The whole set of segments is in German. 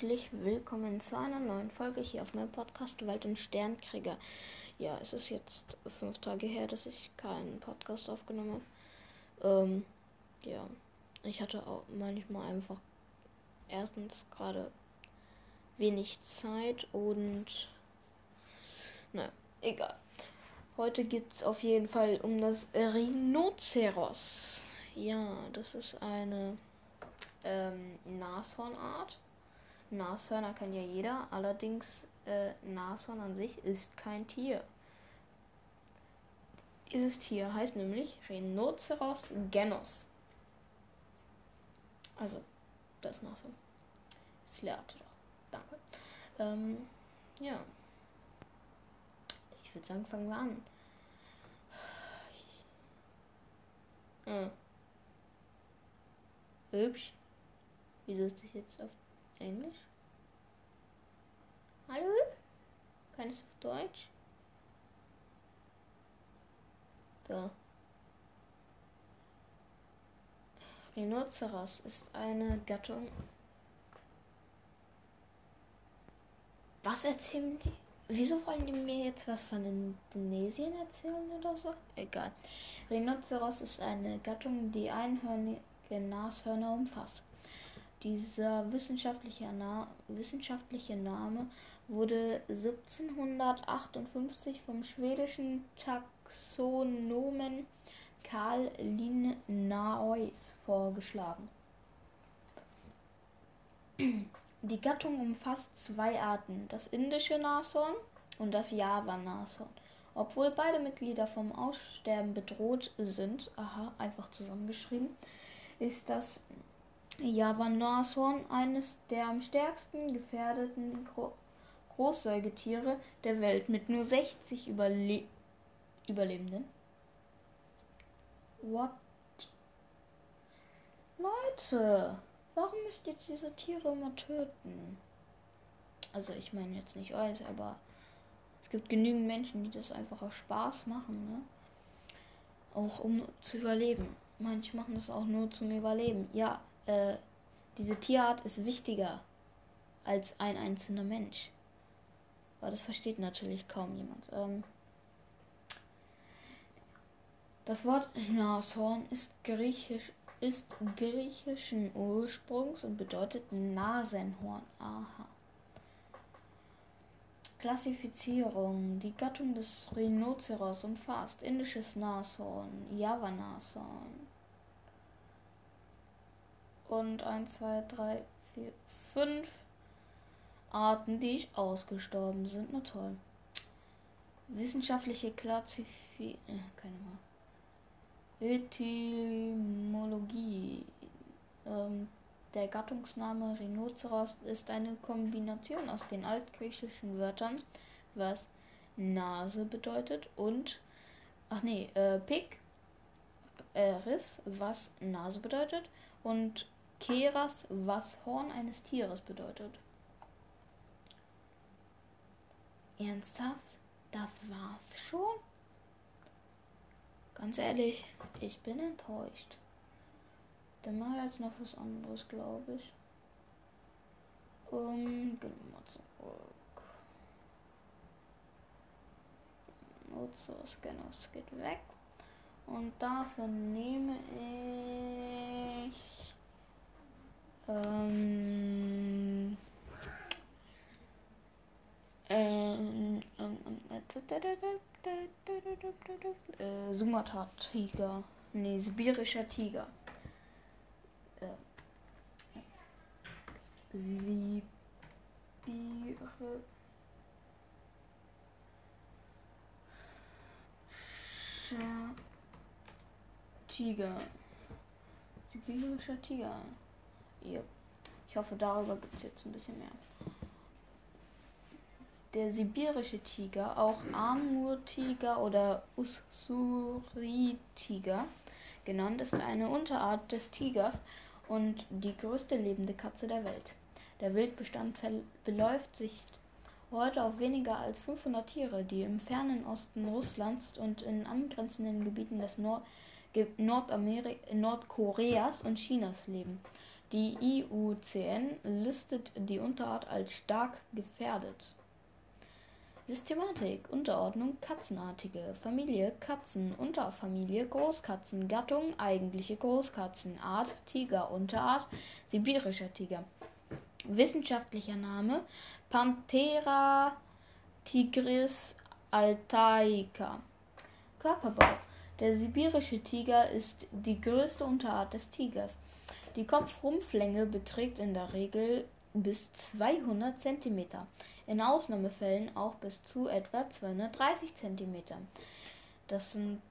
Herzlich willkommen zu einer neuen Folge hier auf meinem Podcast Wald und Sternkrieger. Ja, es ist jetzt fünf Tage her, dass ich keinen Podcast aufgenommen habe. Ähm, ja, ich hatte auch manchmal einfach erstens gerade wenig Zeit und naja, egal. Heute geht es auf jeden Fall um das Rhinoceros. Ja, das ist eine ähm, Nashornart. Nashörner kann ja jeder, allerdings äh, Nashorn an sich ist kein Tier. Dieses Tier heißt nämlich Rhinoceros genus. Also, das Nashorn. Es lernte doch. Danke. Ähm, ja. Ich würde sagen, fangen wir an. Äh. Hübsch. Wieso ist das jetzt auf Englisch? Hallo? Kann es auf Deutsch? So. Rhinoceros ist eine Gattung. Was erzählen die? Wieso wollen die mir jetzt was von Indonesien erzählen oder so? Egal. Rhinoceros ist eine Gattung, die einhörnige Nashörner umfasst. Dieser wissenschaftliche, Na wissenschaftliche Name wurde 1758 vom schwedischen Taxonomen Karl Linnaeus vorgeschlagen. Die Gattung umfasst zwei Arten, das indische Nashorn und das Java-Nashorn. Obwohl beide Mitglieder vom Aussterben bedroht sind, aha, einfach zusammengeschrieben, ist das Java-Nashorn eines der am stärksten gefährdeten Gro Großsäugetiere der Welt mit nur 60 Überle Überlebenden. What? Leute, warum müsst ihr diese Tiere immer töten? Also ich meine jetzt nicht euch, aber es gibt genügend Menschen, die das einfach aus Spaß machen, ne? Auch um zu überleben. Manche machen das auch nur zum Überleben. Ja, äh, diese Tierart ist wichtiger als ein einzelner Mensch. Aber das versteht natürlich kaum jemand. Ähm, das Wort Nashorn ist griechisch ist griechischen Ursprungs und bedeutet Nasenhorn. Aha. Klassifizierung. Die Gattung des Rhinoceros umfasst indisches Nashorn, Java-Nashorn, und 1, 2, 3, 4, 5 Arten, die ausgestorben sind. Na toll. Wissenschaftliche Klassifizierung. Äh, keine Mal. Etymologie. Ähm, der Gattungsname Rhinoceros ist eine Kombination aus den altgriechischen Wörtern, was Nase bedeutet, und, ach nee, äh, Pik, äh, Riss, was Nase bedeutet, und Keras, was Horn eines Tieres bedeutet. Ernsthaft? Das war's schon? Ganz ehrlich, ich bin enttäuscht. Dann mache ich jetzt noch was anderes, glaube ich. Um, gehen wir mal zurück. Nutzer Scanners geht weg. Und dafür nehme ich ähm, ähm, äh, Sumatra-Tiger. Nee, sibirischer Tiger. Äh, Sibire. Tiger. Sibirischer Tiger. Yep. Ich hoffe, darüber gibt es jetzt ein bisschen mehr. Der sibirische Tiger, auch Amur-Tiger oder Ussuri-Tiger genannt, ist eine Unterart des Tigers und die größte lebende Katze der Welt. Der Wildbestand beläuft sich heute auf weniger als 500 Tiere, die im fernen Osten Russlands und in angrenzenden Gebieten des Nord Nordkoreas und Chinas leben. Die IUCN listet die Unterart als stark gefährdet. Systematik, Unterordnung Katzenartige, Familie Katzen, Unterfamilie Großkatzen, Gattung eigentliche Großkatzen, Art Tiger, Unterart sibirischer Tiger. Wissenschaftlicher Name Panthera tigris altaica. Körperbau Der sibirische Tiger ist die größte Unterart des Tigers. Die Kopfrumpflänge beträgt in der Regel bis 200 cm, in Ausnahmefällen auch bis zu etwa 230 cm. Das sind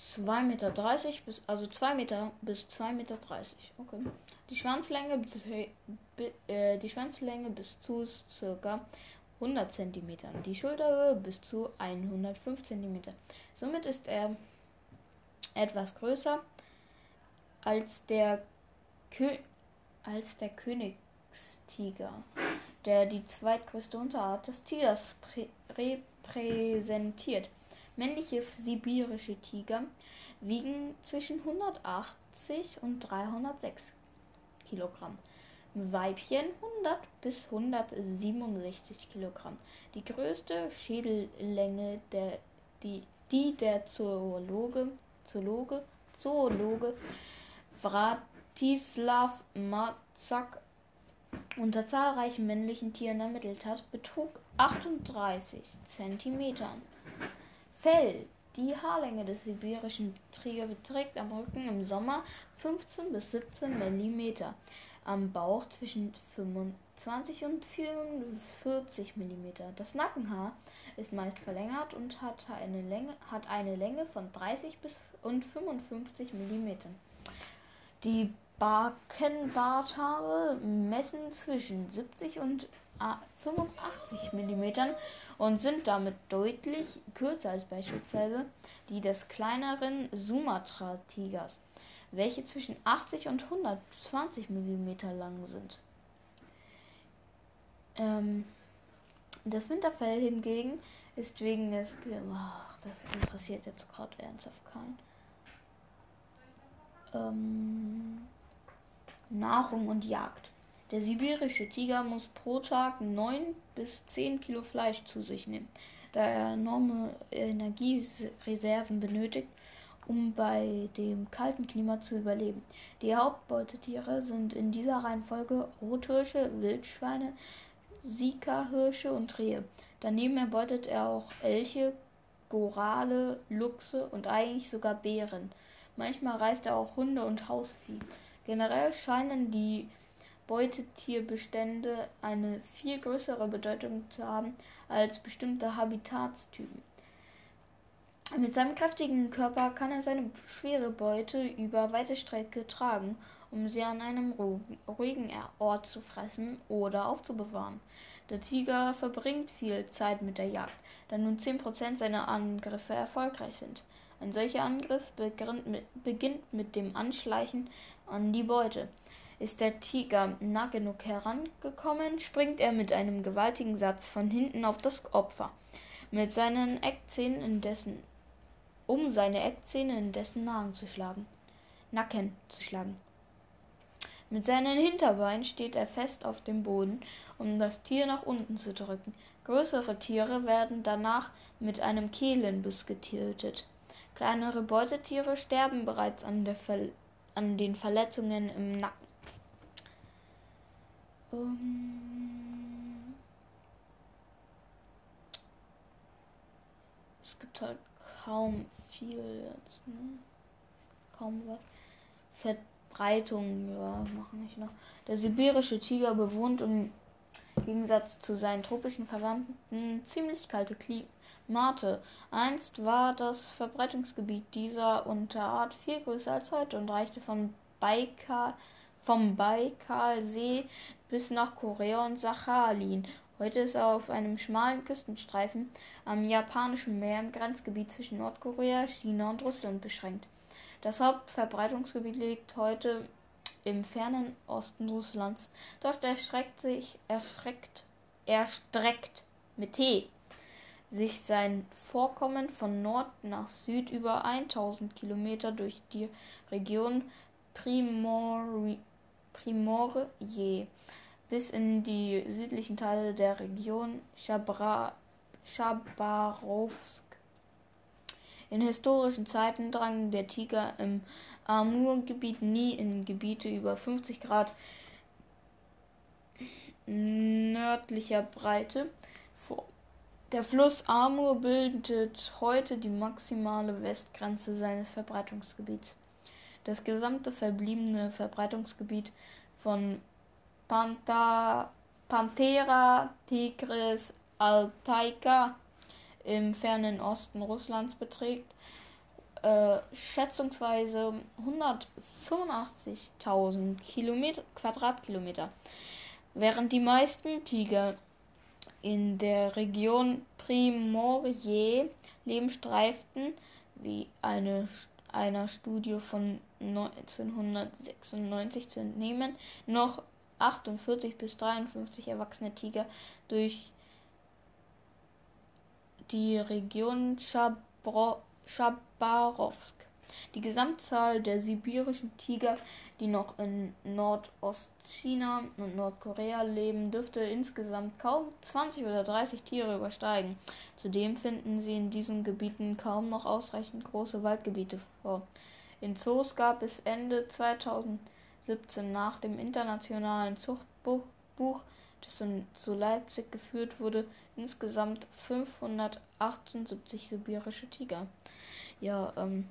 2,30 Meter bis also 2 Meter bis 2,30 Meter. Okay. Die Schwanzlänge, äh, die Schwanzlänge bis zu ca. 100 cm, die Schulterhöhe bis zu 105 cm. Somit ist er etwas größer als der, Kö als der Königstiger, der die zweitgrößte Unterart des Tigers repräsentiert. Männliche sibirische Tiger wiegen zwischen 180 und 306 Kilogramm. Weibchen 100 bis 167 Kilogramm. Die größte Schädellänge, der, die, die der Zoologe, Zoologe, Zoologe Vratislav Mazak unter zahlreichen männlichen Tieren ermittelt hat, betrug 38 Zentimetern. Fell. Die Haarlänge des sibirischen Tiger beträgt am Rücken im Sommer 15 bis 17 Millimeter, am Bauch zwischen 25 und 44 Millimeter. Das Nackenhaar ist meist verlängert und hat eine Länge, hat eine Länge von 30 bis und 55 Millimetern. Die Backenbarthaare messen zwischen 70 und 85 mm und sind damit deutlich kürzer als beispielsweise die des kleineren Sumatra-Tigers, welche zwischen 80 und 120 mm lang sind. Ähm, das Winterfell hingegen ist wegen des. Ach, das interessiert jetzt gerade ernsthaft keinen. Ähm, Nahrung und Jagd. Der sibirische Tiger muss pro Tag 9 bis 10 Kilo Fleisch zu sich nehmen, da er enorme Energiereserven benötigt, um bei dem kalten Klima zu überleben. Die Hauptbeutetiere sind in dieser Reihenfolge Rothirsche, Wildschweine, Sika-Hirsche und Rehe. Daneben erbeutet er auch Elche, Gorale, Luchse und eigentlich sogar Bären. Manchmal reißt er auch Hunde und Hausvieh. Generell scheinen die Beutetierbestände eine viel größere Bedeutung zu haben als bestimmte Habitatstypen. Mit seinem kräftigen Körper kann er seine schwere Beute über weite Strecke tragen, um sie an einem ruhigen Ort zu fressen oder aufzubewahren. Der Tiger verbringt viel Zeit mit der Jagd, da nun 10% seiner Angriffe erfolgreich sind. Ein solcher Angriff beginnt mit dem Anschleichen an die Beute. Ist der Tiger nah genug herangekommen, springt er mit einem gewaltigen Satz von hinten auf das Opfer, mit seinen Eckzähnen in dessen, um seine Eckzähne in dessen Nahen zu schlagen. Nacken zu schlagen. Mit seinen Hinterbeinen steht er fest auf dem Boden, um das Tier nach unten zu drücken. Größere Tiere werden danach mit einem Kehlenbiss getötet. Kleinere Beutetiere sterben bereits an, an den Verletzungen im Nacken. Um, es gibt halt kaum viel jetzt, ne? Kaum was. Verbreitung, ja, machen nicht noch. Der sibirische Tiger bewohnt im Gegensatz zu seinen tropischen Verwandten ziemlich kalte Klimate. Einst war das Verbreitungsgebiet dieser Unterart viel größer als heute und reichte von Baikal, vom Baikalsee bis nach Korea und Sachalin. Heute ist er auf einem schmalen Küstenstreifen am japanischen Meer im Grenzgebiet zwischen Nordkorea, China und Russland beschränkt. Das Hauptverbreitungsgebiet liegt heute im fernen Osten Russlands. Dort erstreckt sich erschreckt, erstreckt mit T sich sein Vorkommen von Nord nach Süd über 1000 Kilometer durch die Region Primori Primorje bis in die südlichen Teile der Region Chabra Chabarovsk. In historischen Zeiten drang der Tiger im Amur-Gebiet nie in Gebiete über 50 Grad nördlicher Breite vor. Der Fluss Amur bildet heute die maximale Westgrenze seines Verbreitungsgebiets. Das gesamte verbliebene Verbreitungsgebiet von Pantha, Panthera tigris altaica im fernen Osten Russlands beträgt äh, schätzungsweise 185.000 Quadratkilometer, während die meisten Tiger in der Region Primorje leben, streiften, wie eine, einer Studie von 1996 zu entnehmen, noch 48 bis 53 erwachsene Tiger durch die Region Chabro Chabarowsk. Die Gesamtzahl der sibirischen Tiger, die noch in Nordostchina und Nordkorea leben, dürfte insgesamt kaum 20 oder 30 Tiere übersteigen. Zudem finden sie in diesen Gebieten kaum noch ausreichend große Waldgebiete vor. In Zoos gab es Ende 2017 nach dem internationalen Zuchtbuch, das zu Leipzig geführt wurde, insgesamt 578 sibirische Tiger. Ja, ähm,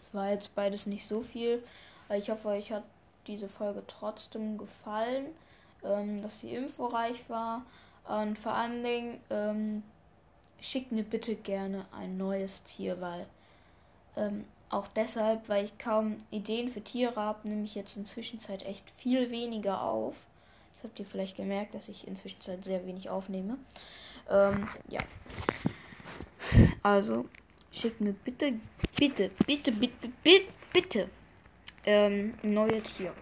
es war jetzt beides nicht so viel. Ich hoffe, euch hat diese Folge trotzdem gefallen, ähm, dass sie informreich war. Und vor allen Dingen ähm, schickt mir bitte gerne ein neues Tier, weil ähm, auch deshalb, weil ich kaum Ideen für Tiere habe, nehme ich jetzt inzwischen echt viel weniger auf. Das habt ihr vielleicht gemerkt, dass ich inzwischen sehr wenig aufnehme. Ähm, ja. Also, schickt mir bitte, bitte, bitte, bitte, bitte, bitte ähm, neue Tiere.